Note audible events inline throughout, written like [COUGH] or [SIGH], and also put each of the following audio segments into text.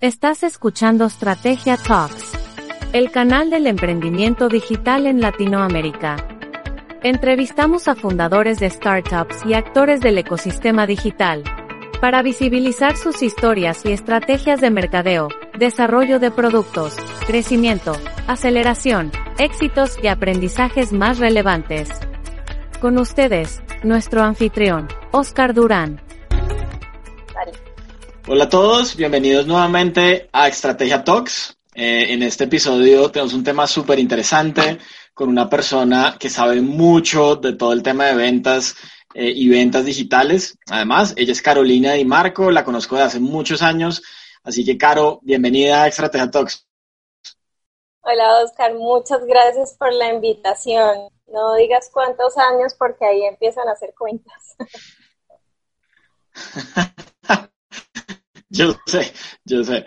Estás escuchando Estrategia Talks, el canal del emprendimiento digital en Latinoamérica. Entrevistamos a fundadores de startups y actores del ecosistema digital para visibilizar sus historias y estrategias de mercadeo, desarrollo de productos, crecimiento, aceleración, éxitos y aprendizajes más relevantes. Con ustedes, nuestro anfitrión, Oscar Durán. Hola a todos, bienvenidos nuevamente a Estrategia Talks. Eh, en este episodio tenemos un tema súper interesante con una persona que sabe mucho de todo el tema de ventas eh, y ventas digitales. Además, ella es Carolina Di Marco, la conozco de hace muchos años. Así que, Caro, bienvenida a Estrategia Talks. Hola, Oscar, muchas gracias por la invitación. No digas cuántos años porque ahí empiezan a hacer cuentas. [LAUGHS] [LAUGHS] Yo sé, yo sé.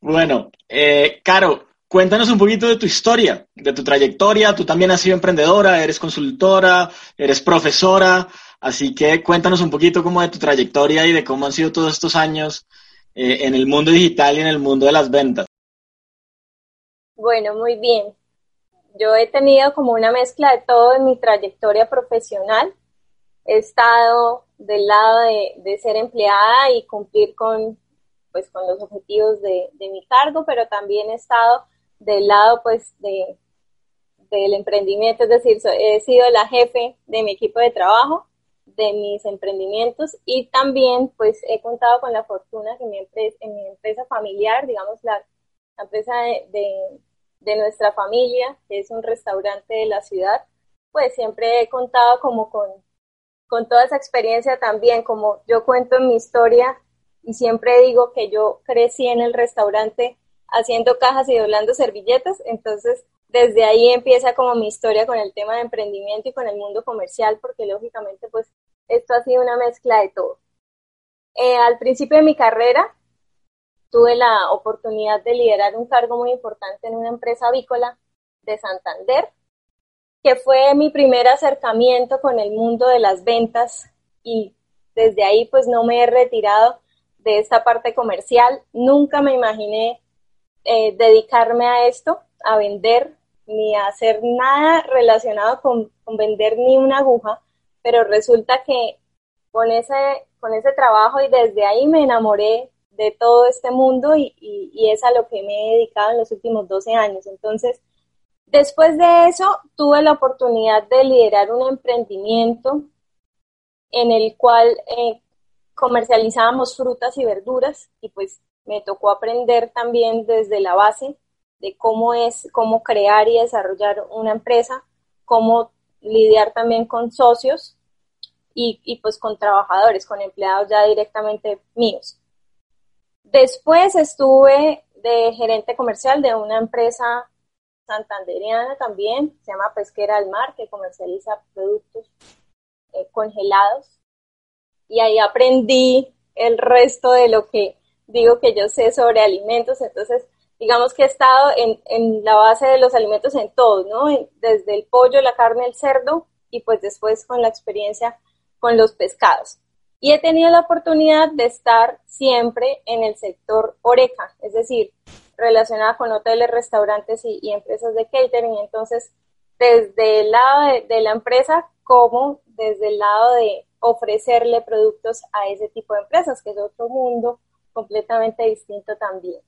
Bueno, eh, Caro, cuéntanos un poquito de tu historia, de tu trayectoria. Tú también has sido emprendedora, eres consultora, eres profesora, así que cuéntanos un poquito como de tu trayectoria y de cómo han sido todos estos años eh, en el mundo digital y en el mundo de las ventas. Bueno, muy bien. Yo he tenido como una mezcla de todo en mi trayectoria profesional. He estado del lado de, de ser empleada y cumplir con pues con los objetivos de, mi cargo, pero también he estado del lado pues de, del emprendimiento, es decir, he sido la jefe de mi equipo de trabajo, de mis emprendimientos y también pues he contado con la fortuna que mi empresa, en mi empresa familiar, digamos la, empresa de, de, nuestra familia, que es un restaurante de la ciudad, pues siempre he contado como con, con toda esa experiencia también, como yo cuento en mi historia, y siempre digo que yo crecí en el restaurante haciendo cajas y doblando servilletas, entonces desde ahí empieza como mi historia con el tema de emprendimiento y con el mundo comercial, porque lógicamente pues esto ha sido una mezcla de todo. Eh, al principio de mi carrera tuve la oportunidad de liderar un cargo muy importante en una empresa avícola de Santander, que fue mi primer acercamiento con el mundo de las ventas y desde ahí pues no me he retirado de esta parte comercial. Nunca me imaginé eh, dedicarme a esto, a vender, ni a hacer nada relacionado con, vender ni una aguja, pero resulta que con ese, con ese trabajo y desde ahí me enamoré de todo este mundo y, y, es a lo que me he dedicado en los últimos 12 años. Entonces, después de eso, tuve la oportunidad de liderar un emprendimiento en el cual eh, comercializábamos frutas y verduras y pues me tocó aprender también desde la base de cómo es, cómo crear y desarrollar una empresa, cómo lidiar también con socios y, y pues con trabajadores, con empleados ya directamente míos. Después estuve de gerente comercial de una empresa santanderiana también, se llama Pesquera al Mar, que comercializa productos eh, congelados y ahí aprendí el resto de lo que digo que yo sé sobre alimentos. Entonces, digamos que he estado en, en la base de los alimentos en todo, ¿no? Desde el pollo, la carne, el cerdo y pues después con la experiencia con los pescados. Y he tenido la oportunidad de estar siempre en el sector oreca, es decir, relacionada con hoteles, restaurantes y, empresas de catering. Entonces, desde el lado de, de la empresa como desde el lado de ofrecerle productos a ese tipo de empresas, que es otro mundo completamente distinto también.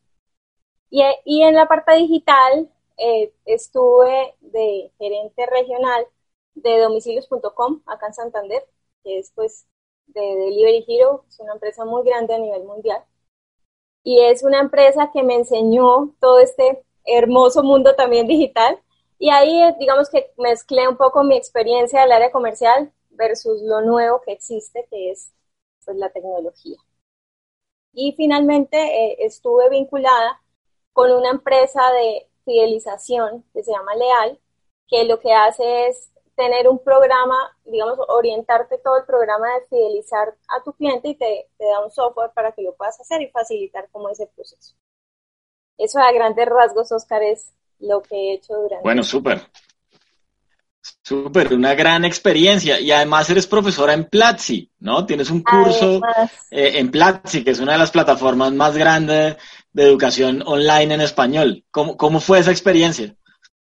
Y, y en la parte digital eh, estuve de gerente regional de domicilios.com acá en Santander, que es pues de Delivery Hero, es una empresa muy grande a nivel mundial. Y es una empresa que me enseñó todo este hermoso mundo también digital. Y ahí digamos que mezclé un poco mi experiencia del área comercial versus lo nuevo que existe, que es pues, la tecnología. Y finalmente eh, estuve vinculada con una empresa de fidelización que se llama Leal, que lo que hace es tener un programa, digamos, orientarte todo el programa de fidelizar a tu cliente y te, te da un software para que lo puedas hacer y facilitar como ese proceso. Eso a grandes rasgos, Oscar, es lo que he hecho durante... Bueno, súper. Súper, una gran experiencia. Y además eres profesora en Platzi, ¿no? Tienes un curso eh, en Platzi, que es una de las plataformas más grandes de educación online en español. ¿Cómo, cómo fue esa experiencia?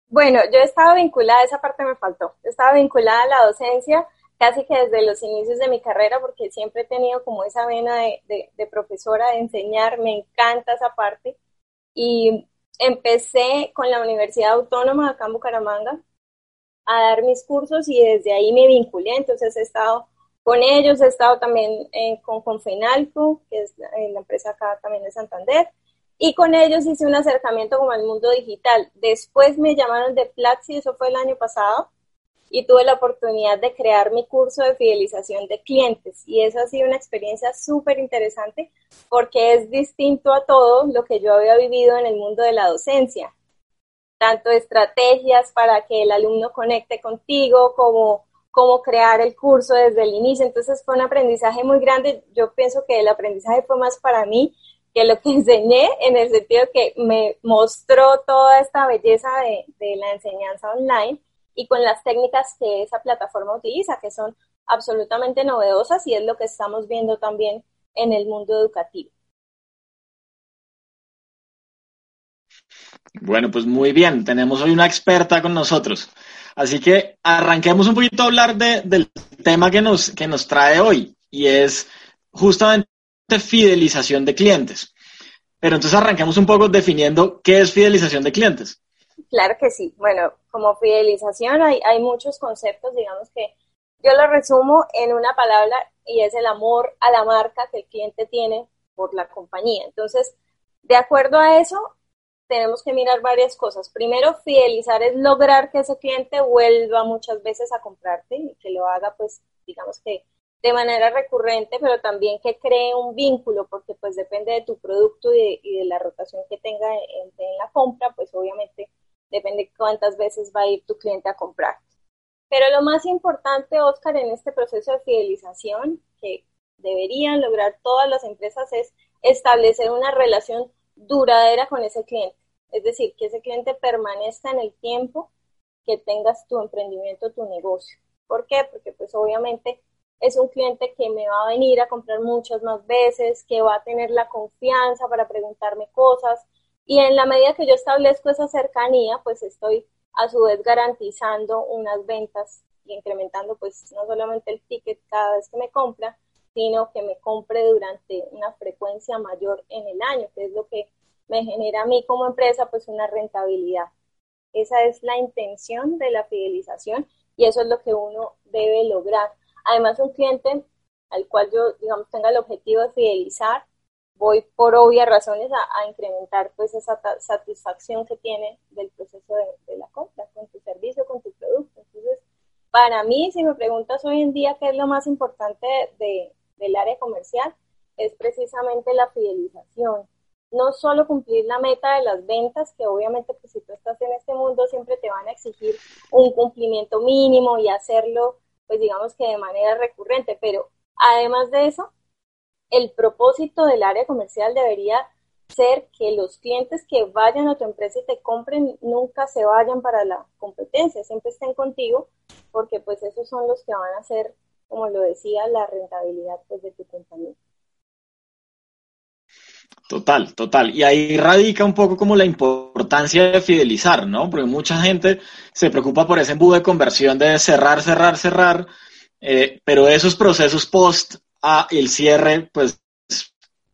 Bueno, yo estaba vinculada, esa parte me faltó, estaba vinculada a la docencia casi que desde los inicios de mi carrera, porque siempre he tenido como esa vena de, de, profesora, de enseñar, me encanta esa parte. Y empecé con la Universidad Autónoma acá en Bucaramanga a dar mis cursos y desde ahí me vinculé, entonces he estado con ellos, he estado también eh, con Confenalco, que es eh, la empresa acá también de Santander, y con ellos hice un acercamiento como al mundo digital. Después me llamaron de Platzi, eso fue el año pasado, y tuve la oportunidad de crear mi curso de fidelización de clientes. Y eso ha sido una experiencia súper interesante porque es distinto a todo lo que yo había vivido en el mundo de la docencia. Tanto estrategias para que el alumno conecte contigo como cómo crear el curso desde el inicio. Entonces fue un aprendizaje muy grande. Yo pienso que el aprendizaje fue más para mí que lo que [LAUGHS] enseñé en el sentido que me mostró toda esta belleza de, la enseñanza online y con las técnicas que esa plataforma utiliza, que son absolutamente novedosas y es lo que estamos viendo también en el mundo educativo. Bueno, pues muy bien, tenemos hoy una experta con nosotros. Así que arranquemos un poquito a hablar del tema que nos, que nos trae hoy y es justamente fidelización de clientes. Pero entonces arranquemos un poco definiendo qué es fidelización de clientes. Claro que sí. Bueno, como fidelización hay, hay muchos conceptos, digamos que yo lo resumo en una palabra y es el amor a la marca que el cliente tiene por la compañía. Entonces, de acuerdo a eso, tenemos que mirar varias cosas. Primero, fidelizar es lograr que ese cliente vuelva muchas veces a comprarte y que lo haga, pues, digamos que de manera recurrente, pero también que cree un vínculo, porque pues depende de tu producto y de, la rotación que tenga en, en, la compra, pues obviamente depende cuántas veces va a ir tu cliente a comprar. Pero lo más importante, Oscar, en este proceso de fidelización que deberían lograr todas las empresas es establecer una relación duradera con ese cliente. Es decir, que ese cliente permanezca en el tiempo que tengas tu emprendimiento, tu negocio. ¿Por qué? Porque pues obviamente es un cliente que me va a venir a comprar muchas más veces, que va a tener la confianza para preguntarme cosas, y en la medida que yo establezco esa cercanía, pues estoy a su vez garantizando unas ventas y incrementando pues no solamente el ticket cada vez que me compra, sino que me compre durante una frecuencia mayor en el año, que es lo que me genera a mí como empresa pues una rentabilidad. Esa es la intención de la fidelización y eso es lo que uno debe lograr. Además, un cliente al cual yo, digamos, tenga el objetivo de fidelizar, voy por obvias razones a, incrementar pues esa satisfacción que tiene del proceso de, la compra con tu servicio, con tu producto. Entonces, para mí, si me preguntas hoy en día qué es lo más importante de, del área comercial, es precisamente la fidelización. No solo cumplir la meta de las ventas, que obviamente pues si tú estás en este mundo siempre te van a exigir un cumplimiento mínimo y hacerlo pues digamos que de manera recurrente, pero además de eso, el propósito del área comercial debería ser que los clientes que vayan a tu empresa y te compren nunca se vayan para la competencia, siempre estén contigo, porque pues esos son los que van a hacer, como lo decía, la rentabilidad pues, de tu compañía. Total, total. Y ahí radica un poco como la importancia de fidelizar, ¿no? Porque mucha gente se preocupa por ese embudo de conversión de cerrar, cerrar, cerrar, eh, pero esos procesos post a el cierre, pues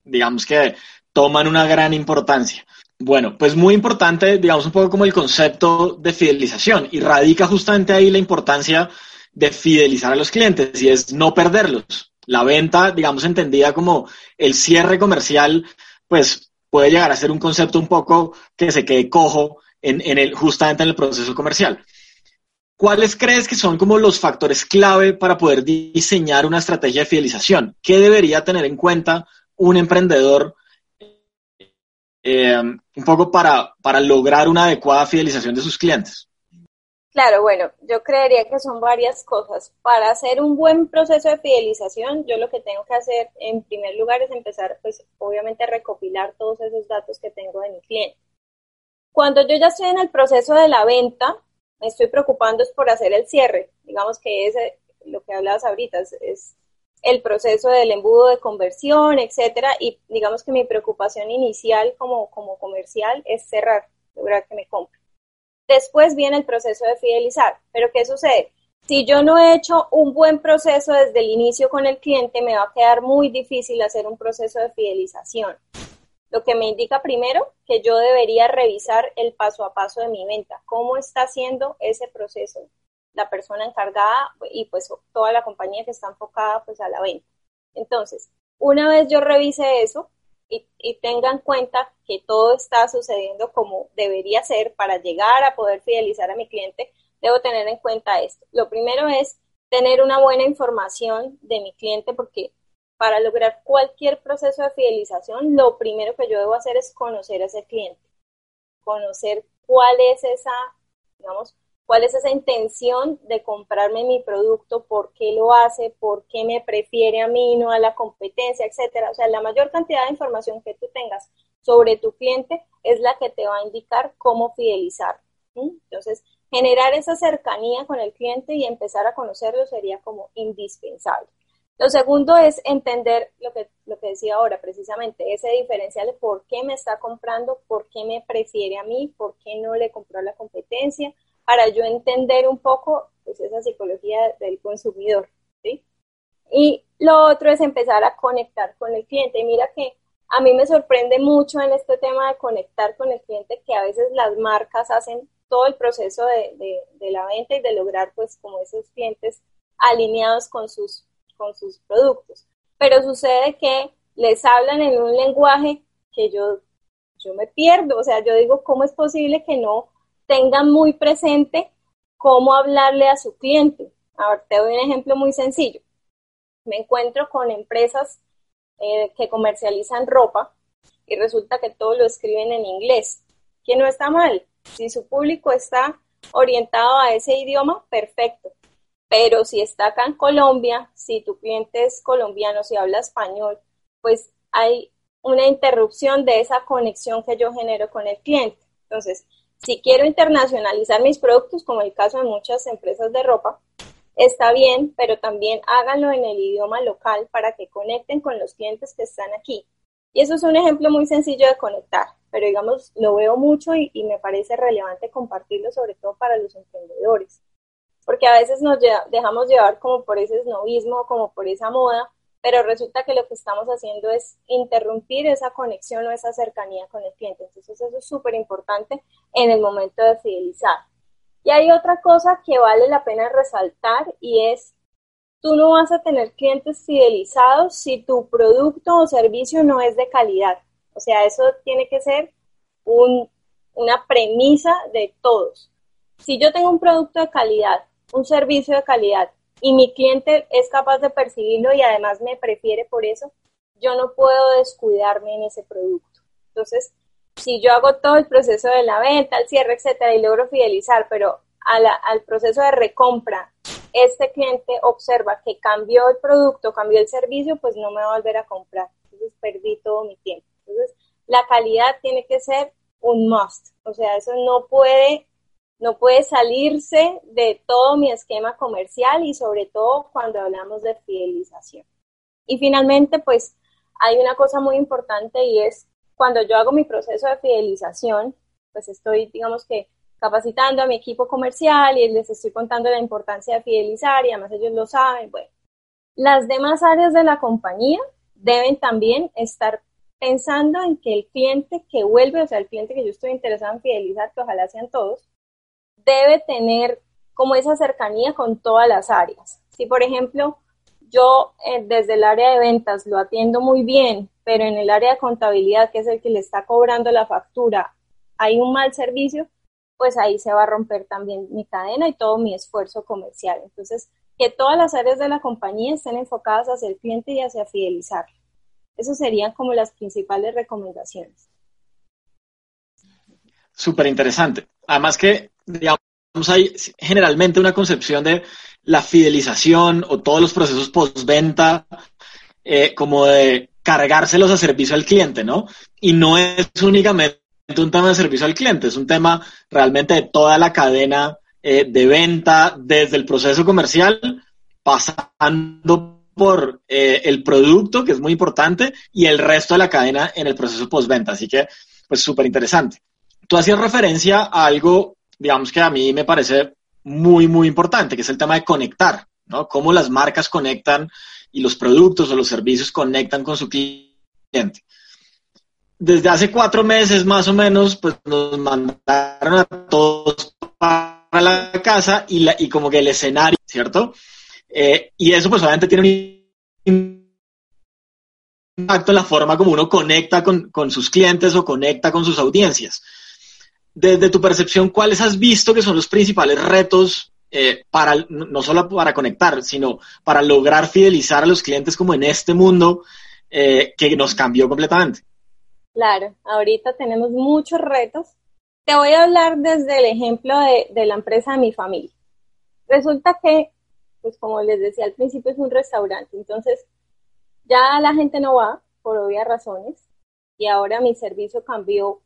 digamos que toman una gran importancia. Bueno, pues muy importante, digamos un poco como el concepto de fidelización y radica justamente ahí la importancia de fidelizar a los clientes y es no perderlos. La venta, digamos entendida como el cierre comercial, pues puede llegar a ser un concepto un poco que se quede cojo en, el, justamente en el proceso comercial. ¿Cuáles crees que son como los factores clave para poder diseñar una estrategia de fidelización? ¿Qué debería tener en cuenta un emprendedor eh, un poco para, para lograr una adecuada fidelización de sus clientes? Claro, bueno, yo creería que son varias cosas. Para hacer un buen proceso de fidelización, yo lo que tengo que hacer en primer lugar es empezar, pues obviamente, a recopilar todos esos datos que tengo de mi cliente. Cuando yo ya estoy en el proceso de la venta, me estoy preocupando es por hacer el cierre. Digamos que es lo que hablabas ahorita, es, el proceso del embudo de conversión, etcétera, y digamos que mi preocupación inicial como, como comercial es cerrar, lograr que me compre. Después viene el proceso de fidelizar, pero ¿qué sucede? Si yo no he hecho un buen proceso desde el inicio con el cliente, me va a quedar muy difícil hacer un proceso de fidelización. Lo que me indica primero que yo debería revisar el paso a paso de mi venta, cómo está haciendo ese proceso la persona encargada y pues toda la compañía que está enfocada pues a la venta. Entonces, una vez yo revise eso y, y tenga en cuenta que todo está sucediendo como debería ser para llegar a poder fidelizar a mi cliente, debo tener en cuenta esto. Lo primero es tener una buena información de mi cliente porque para lograr cualquier proceso de fidelización, lo primero que yo debo hacer es conocer a ese cliente, conocer cuál es esa, digamos, cuál es esa intención de comprarme mi producto, por qué lo hace, por qué me prefiere a mí, no a la competencia, etcétera. O sea, la mayor cantidad de información que tú tengas sobre tu cliente es la que te va a indicar cómo fidelizar. Entonces, generar esa cercanía con el cliente y empezar a conocerlo sería como indispensable. Lo segundo es entender lo que, lo que decía ahora, precisamente, ese diferencial de por qué me está comprando, por qué me prefiere a mí, por qué no le compró a la competencia, para yo entender un poco pues, esa psicología del consumidor. ¿sí? Y lo otro es empezar a conectar con el cliente. Mira que a mí me sorprende mucho en este tema de conectar con el cliente que a veces las marcas hacen todo el proceso de, de, de la venta y de lograr pues como esos clientes alineados con sus con sus productos. Pero sucede que les hablan en un lenguaje que yo, yo me pierdo, o sea, yo digo, ¿cómo es posible que no tengan muy presente cómo hablarle a su cliente? A ver, te doy un ejemplo muy sencillo. Me encuentro con empresas eh, que comercializan ropa y resulta que todo lo escriben en inglés, que no está mal. Si su público está orientado a ese idioma, perfecto. Pero si está acá en Colombia, si tu cliente es colombiano, si habla español, pues hay una interrupción de esa conexión que yo genero con el cliente. Entonces, si quiero internacionalizar mis productos, como el caso de muchas empresas de ropa, está bien, pero también háganlo en el idioma local para que conecten con los clientes que están aquí. Y eso es un ejemplo muy sencillo de conectar, pero digamos, lo veo mucho y, me parece relevante compartirlo, sobre todo para los emprendedores porque a veces nos dejamos llevar como por ese snobismo, como por esa moda, pero resulta que lo que estamos haciendo es interrumpir esa conexión o esa cercanía con el cliente. Entonces eso es súper importante en el momento de fidelizar. Y hay otra cosa que vale la pena resaltar y es, tú no vas a tener clientes fidelizados si tu producto o servicio no es de calidad. O sea, eso tiene que ser una premisa de todos. Si yo tengo un producto de calidad, un servicio de calidad y mi cliente es capaz de percibirlo y además me prefiere por eso, yo no puedo descuidarme en ese producto. Entonces, si yo hago todo el proceso de la venta, el cierre, etcétera, y logro fidelizar, pero al proceso de recompra, este cliente observa que cambió el producto, cambió el servicio, pues no me va a volver a comprar. Entonces, perdí todo mi tiempo. Entonces, la calidad tiene que ser un must. O sea, eso no puede no puede salirse de todo mi esquema comercial y sobre todo cuando hablamos de fidelización. Y finalmente, pues hay una cosa muy importante y es cuando yo hago mi proceso de fidelización, pues estoy, digamos que, capacitando a mi equipo comercial y les estoy contando la importancia de fidelizar y además ellos lo saben. Bueno, las demás áreas de la compañía deben también estar pensando en que el cliente que vuelve, o sea, el cliente que yo estoy interesado en fidelizar, que ojalá sean todos, debe tener como esa cercanía con todas las áreas. Si, por ejemplo, yo eh, desde el área de ventas lo atiendo muy bien, pero en el área de contabilidad, que es el que le está cobrando la factura, hay un mal servicio, pues ahí se va a romper también mi cadena y todo mi esfuerzo comercial. Entonces, que todas las áreas de la compañía estén enfocadas hacia el cliente y hacia fidelizar. Esas serían como las principales recomendaciones. Súper interesante. Además que digamos, hay generalmente una concepción de la fidelización o todos los procesos postventa eh, como de cargárselos a servicio al cliente, ¿no? Y no es únicamente un tema de servicio al cliente, es un tema realmente de toda la cadena eh, de venta, desde el proceso comercial, pasando por eh, el producto, que es muy importante, y el resto de la cadena en el proceso postventa. Así que, pues súper interesante. Tú hacías referencia a algo, digamos que a mí me parece muy, muy importante, que es el tema de conectar, ¿no? Cómo las marcas conectan y los productos o los servicios conectan con su cliente. Desde hace cuatro meses más o menos, pues nos mandaron a todos para la casa y, la, y como que el escenario, ¿cierto? Eh, y eso pues obviamente tiene un impacto en la forma como uno conecta con, con, sus clientes o conecta con sus audiencias. Desde tu percepción, ¿cuáles has visto que son los principales retos eh, para, no solo para conectar, sino para lograr fidelizar a los clientes como en este mundo eh, que nos cambió completamente? Claro, ahorita tenemos muchos retos. Te voy a hablar desde el ejemplo de, de la empresa de mi familia. Resulta que pues como les decía al principio, es un restaurante. Entonces, ya la gente no va por obvias razones y ahora mi servicio cambió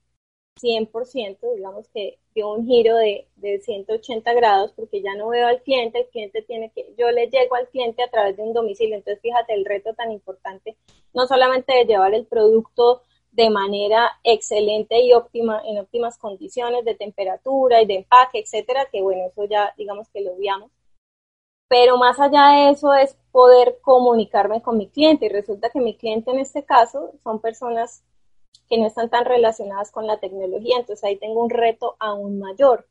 100%, digamos que dio un giro de, de 180 grados porque ya no veo al cliente, el cliente tiene que, yo le llego al cliente a través de un domicilio. Entonces, fíjate el reto tan importante, no solamente de llevar el producto de manera excelente y óptima, en óptimas condiciones de temperatura y de empaque, etcétera, que bueno, eso ya digamos que lo veamos, pero más allá de eso es poder comunicarme con mi cliente y resulta que mi cliente en este caso son personas que no están tan relacionadas con la tecnología, entonces ahí tengo un reto aún mayor.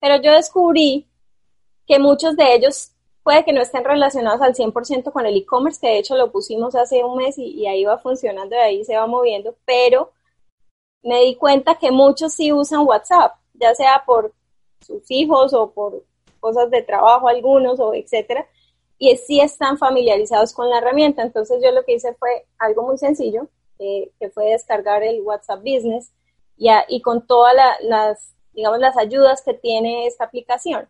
Pero yo descubrí que muchos de ellos puede que no estén relacionados al 100% con el e-commerce, que de hecho lo pusimos hace un mes y, ahí va funcionando, y ahí se va moviendo, pero me di cuenta que muchos sí usan WhatsApp, ya sea por sus hijos o por cosas de trabajo algunos o etcétera, y sí están familiarizados con la herramienta. Entonces yo lo que hice fue algo muy sencillo, eh, que fue descargar el WhatsApp Business y, y con todas las, digamos, las ayudas que tiene esta aplicación.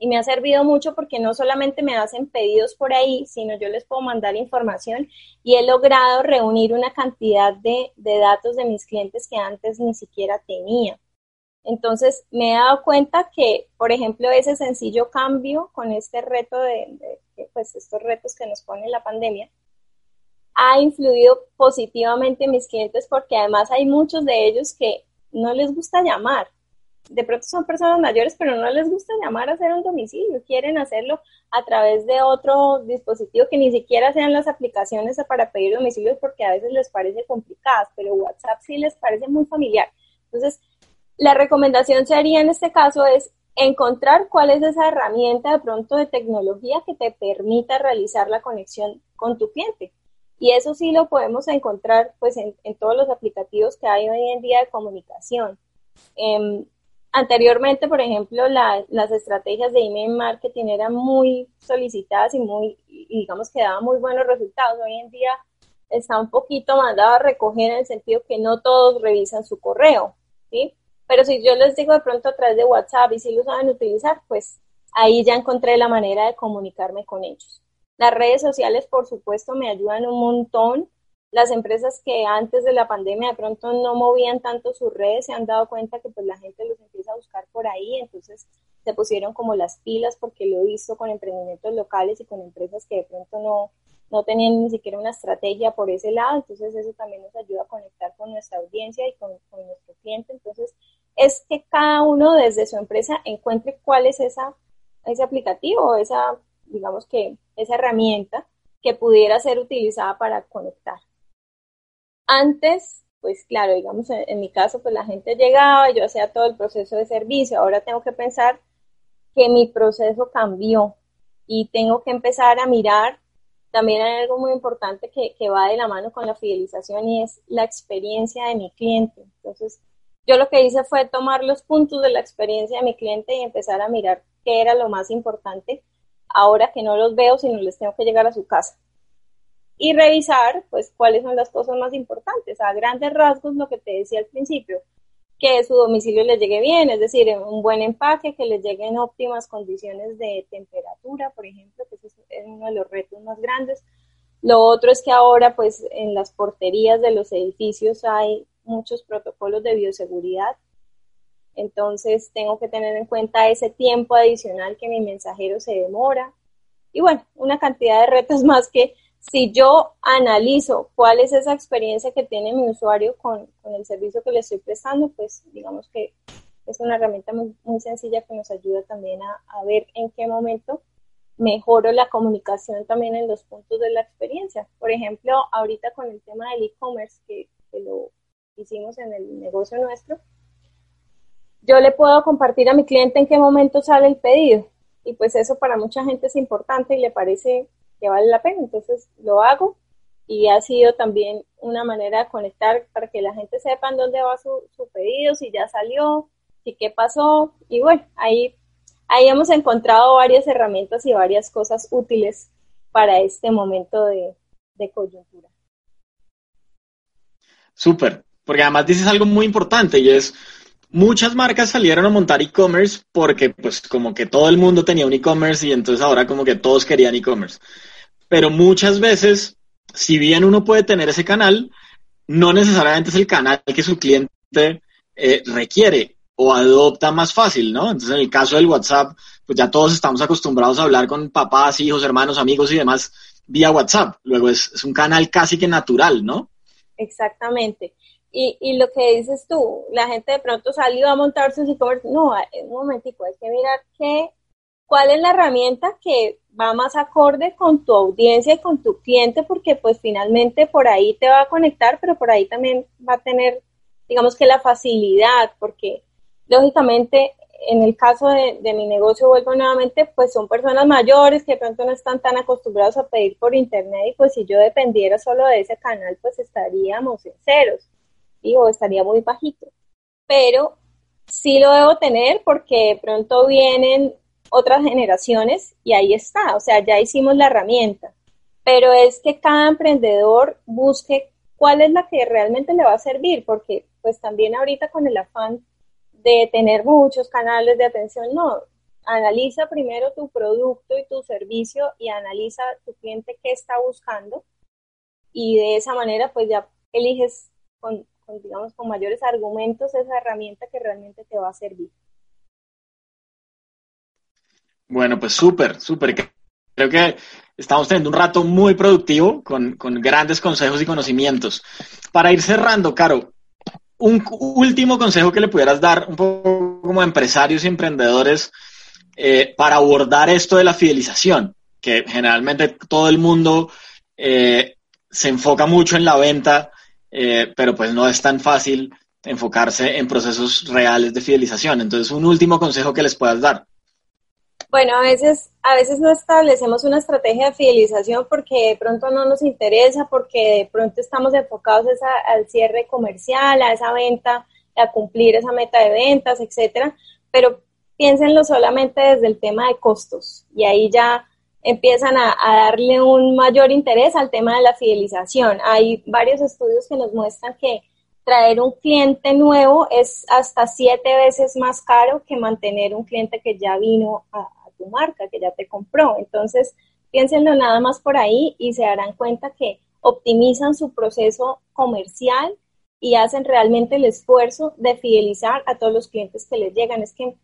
Y me ha servido mucho porque no solamente me hacen pedidos por ahí, sino yo les puedo mandar información y he logrado reunir una cantidad de, de datos de mis clientes que antes ni siquiera tenía. Entonces, me he dado cuenta que, por ejemplo, ese sencillo cambio con este reto de, pues estos retos que nos pone la pandemia, ha influido positivamente en mis clientes porque además hay muchos de ellos que no les gusta llamar. De pronto son personas mayores, pero no les gusta llamar a hacer un domicilio. Quieren hacerlo a través de otro dispositivo que ni siquiera sean las aplicaciones para pedir domicilios porque a veces les parece complicadas, pero WhatsApp sí les parece muy familiar. Entonces, la recomendación sería en este caso es encontrar cuál es esa herramienta de pronto de tecnología que te permita realizar la conexión con tu cliente. Y eso sí lo podemos encontrar pues en, todos los aplicativos que hay hoy en día de comunicación. Em, anteriormente, por ejemplo, las estrategias de email marketing eran muy solicitadas y muy, digamos que daban muy buenos resultados. Hoy en día está un poquito mandado a recoger en el sentido que no todos revisan su correo, ¿sí? Pero si yo les digo de pronto a través de WhatsApp y si lo saben utilizar, pues ahí ya encontré la manera de comunicarme con ellos. Las redes sociales, por supuesto, me ayudan un montón. Las empresas que antes de la pandemia de pronto no movían tanto sus redes se han dado cuenta que pues la gente los empieza a buscar por ahí, entonces se pusieron como las pilas porque lo he visto con emprendimientos locales y con empresas que de pronto no, no tenían ni siquiera una estrategia por ese lado, entonces eso también nos ayuda a conectar con nuestra audiencia y con, con nuestro cliente, entonces es que cada uno desde su empresa encuentre cuál es esa, ese aplicativo, esa, digamos que, esa herramienta que pudiera ser utilizada para conectar. Antes, pues claro, digamos, en, mi caso, pues la gente llegaba, yo hacía todo el proceso de servicio, ahora tengo que pensar que mi proceso cambió y tengo que empezar a mirar también hay algo muy importante que, que, va de la mano con la fidelización y es la experiencia de mi cliente. Entonces, yo lo que hice fue tomar los puntos de la experiencia de mi cliente y empezar a mirar qué era lo más importante ahora que no los veo, sino les tengo que llegar a su casa. Y revisar, pues, cuáles son las cosas más importantes. A grandes rasgos, lo que te decía al principio, que su domicilio le llegue bien, es decir, un buen empaque, que le llegue en óptimas condiciones de temperatura, por ejemplo, que ese es uno de los retos más grandes. Lo otro es que ahora, pues, en las porterías de los edificios hay muchos protocolos de bioseguridad. Entonces tengo que tener en cuenta ese tiempo adicional que mi mensajero se demora. Y bueno, una cantidad de retos [LAUGHS] más que si yo analizo cuál es esa experiencia que tiene mi usuario con, el servicio que le estoy prestando, pues digamos que es una herramienta muy, muy sencilla que nos ayuda también a, a, ver en qué momento mejoro la comunicación también en los puntos de la experiencia. Por ejemplo, ahorita con el tema del e-commerce que, que lo hicimos en el negocio nuestro, yo le puedo compartir a mi cliente en qué momento sale el pedido. Y pues eso para mucha gente es importante y le parece que vale la pena. Entonces lo hago y ha sido también una manera de conectar para que la gente sepa en dónde va su, pedido, si ya salió, si qué pasó. Y bueno, ahí, ahí hemos encontrado varias herramientas y varias cosas útiles para este momento de, de coyuntura. Súper, porque además dices algo muy importante y es, muchas marcas salieron a montar e-commerce porque pues como que todo el mundo tenía un e-commerce y entonces ahora como que todos querían e-commerce. Pero muchas veces, si bien uno puede tener ese canal, no necesariamente es el canal que su cliente eh, requiere o adopta más fácil, ¿no? Entonces, en el caso del WhatsApp, pues ya todos estamos acostumbrados a hablar con papás, hijos, hermanos, amigos y demás vía WhatsApp. Luego es, es un canal casi que natural, ¿no? Exactamente. Y, y lo que dices tú, la gente de pronto salió a montar sus e-commerce. No, un momentico, hay que mirar qué, cuál es la herramienta que va más acorde con tu audiencia y con tu cliente, porque pues finalmente por ahí te va a conectar, pero por ahí también va a tener, digamos que la facilidad, porque lógicamente en el caso de, de, mi negocio, vuelvo nuevamente, pues son personas mayores que de pronto no están tan acostumbrados a pedir por internet y pues si yo dependiera solo de ese canal, pues estaríamos en ceros o estaría muy bajito. Pero sí lo debo tener porque pronto vienen otras generaciones y ahí está, o sea, ya hicimos la herramienta. Pero es que cada emprendedor busque cuál es la que realmente le va a servir, porque pues también ahorita con el afán de tener muchos canales de atención, no, analiza primero tu producto y tu servicio y analiza tu cliente qué está buscando y de esa manera pues ya eliges con, digamos, con mayores argumentos esa herramienta que realmente te va a servir. Bueno, pues súper, súper. Creo que estamos teniendo un rato muy productivo con, con, grandes consejos y conocimientos. Para ir cerrando, Caro, un último consejo que le pudieras dar un poco como empresarios y emprendedores eh, para abordar esto de la fidelización, que generalmente todo el mundo eh, se enfoca mucho en la venta, eh, pero pues no es tan fácil enfocarse en procesos reales de fidelización. Entonces, un último consejo que les puedas dar. Bueno, a veces, a veces no establecemos una estrategia de fidelización porque de pronto no nos interesa, porque de pronto estamos enfocados al cierre comercial, a esa venta, a cumplir esa meta de ventas, etcétera. Pero piénsenlo solamente desde el tema de costos y ahí ya empiezan a, darle un mayor interés al tema de la fidelización. Hay varios estudios que nos muestran que traer un cliente nuevo es hasta siete veces más caro que mantener un cliente que ya vino a, tu marca, que ya te compró. Entonces, piénsenlo nada más por ahí y se darán cuenta que optimizan su proceso comercial y hacen realmente el esfuerzo de fidelizar a todos los clientes que les llegan. Es que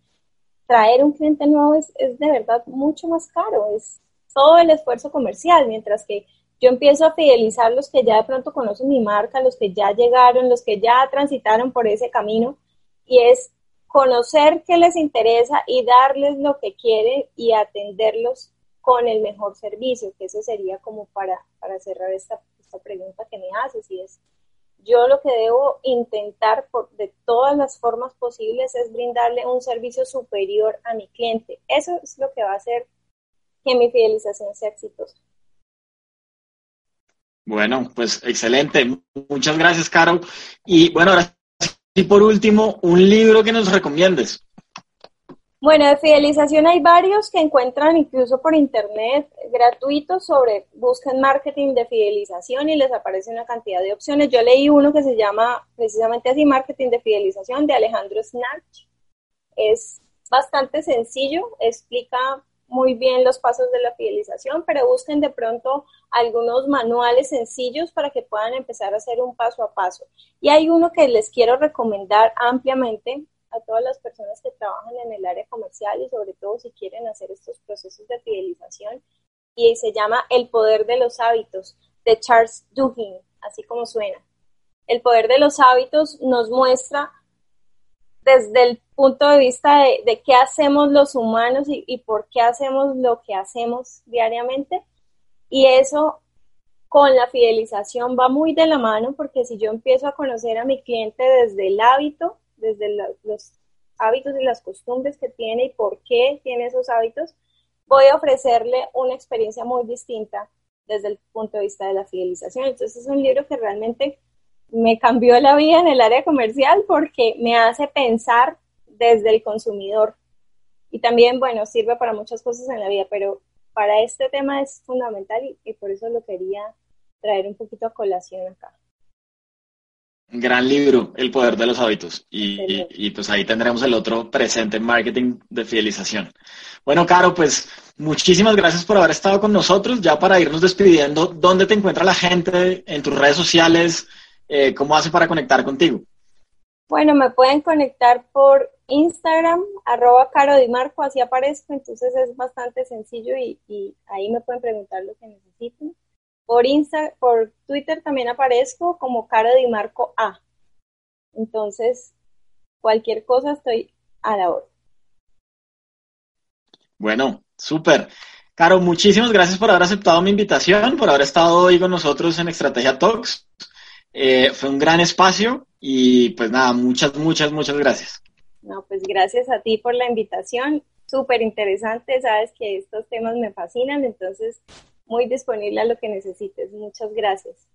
traer un cliente nuevo es, de verdad mucho más caro, todo el esfuerzo comercial, mientras que yo empiezo a fidelizar los que ya de pronto conocen mi marca, los que ya llegaron, los que ya transitaron por ese camino, y es conocer qué les interesa y darles lo que quieren y atenderlos con el mejor servicio, que eso sería como para, para cerrar esta, esta pregunta que me haces, y es, yo lo que debo intentar por, de todas las formas posibles es brindarle un servicio superior a mi cliente. Eso es lo que va a hacer que mi fidelización sea exitosa. Bueno, pues excelente. Muchas gracias, Caro. Y bueno, ahora sí, por último, un libro que nos recomiendes. Bueno, de fidelización hay varios que encuentran incluso por internet gratuitos sobre busquen marketing de fidelización y les aparece una cantidad de opciones. Yo leí uno que se llama precisamente así, marketing de fidelización de Alejandro Snarch. Es bastante sencillo, explica muy bien los pasos de la fidelización, pero busquen de pronto algunos manuales sencillos para que puedan empezar a hacer un paso a paso. Y hay uno que les quiero recomendar ampliamente a todas las personas que trabajan en el área comercial y sobre todo si quieren hacer estos procesos de fidelización y se llama El poder de los hábitos de Charles Duhigg, así como suena. El poder de los hábitos nos muestra desde el punto de vista de, qué hacemos los humanos y, y, por qué hacemos lo que hacemos diariamente. Y eso con la fidelización va muy de la mano porque si yo empiezo a conocer a mi cliente desde el hábito, desde los hábitos y las costumbres que tiene y por qué tiene esos hábitos, voy a ofrecerle una experiencia muy distinta desde el punto de vista de la fidelización. Entonces es un libro que realmente me cambió la vida en el área comercial porque me hace pensar desde el consumidor. Y también, bueno, sirve para muchas cosas en la vida, pero para este tema es fundamental y, por eso lo quería traer un poquito a colación acá. Gran libro, El poder de los hábitos. Y, y, pues ahí tendremos el otro presente marketing de fidelización. Bueno, Caro, pues muchísimas gracias por haber estado con nosotros. Ya para irnos despidiendo, ¿dónde te encuentra la gente en tus redes sociales? Eh, ¿Cómo hace para conectar contigo? Bueno, me pueden conectar por Instagram, arroba Caro Di Marco, así aparezco, entonces es bastante sencillo y, y ahí me pueden preguntar lo que necesiten. Por, Insta, por Twitter también aparezco como Caro Di Marco A. Entonces, cualquier cosa estoy a la hora. Bueno, súper. Caro, muchísimas gracias por haber aceptado mi invitación, por haber estado hoy con nosotros en Estrategia Talks. Eh, fue un gran espacio y pues nada, muchas, muchas, muchas gracias. No, pues gracias a ti por la invitación. Súper interesante, sabes que estos temas me fascinan, entonces muy disponible a lo que necesites. Muchas gracias.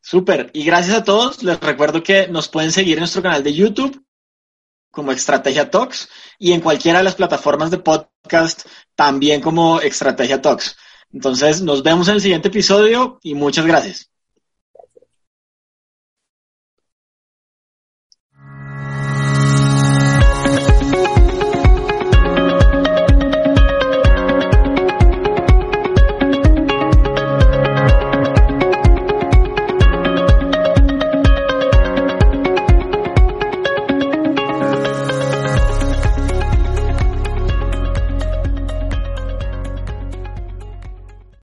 Súper, y gracias a todos. Les recuerdo que nos pueden seguir en nuestro canal de YouTube como Estrategia Talks y en cualquiera de las plataformas de podcast también como Estrategia Talks. Entonces, nos vemos en el siguiente episodio y muchas gracias.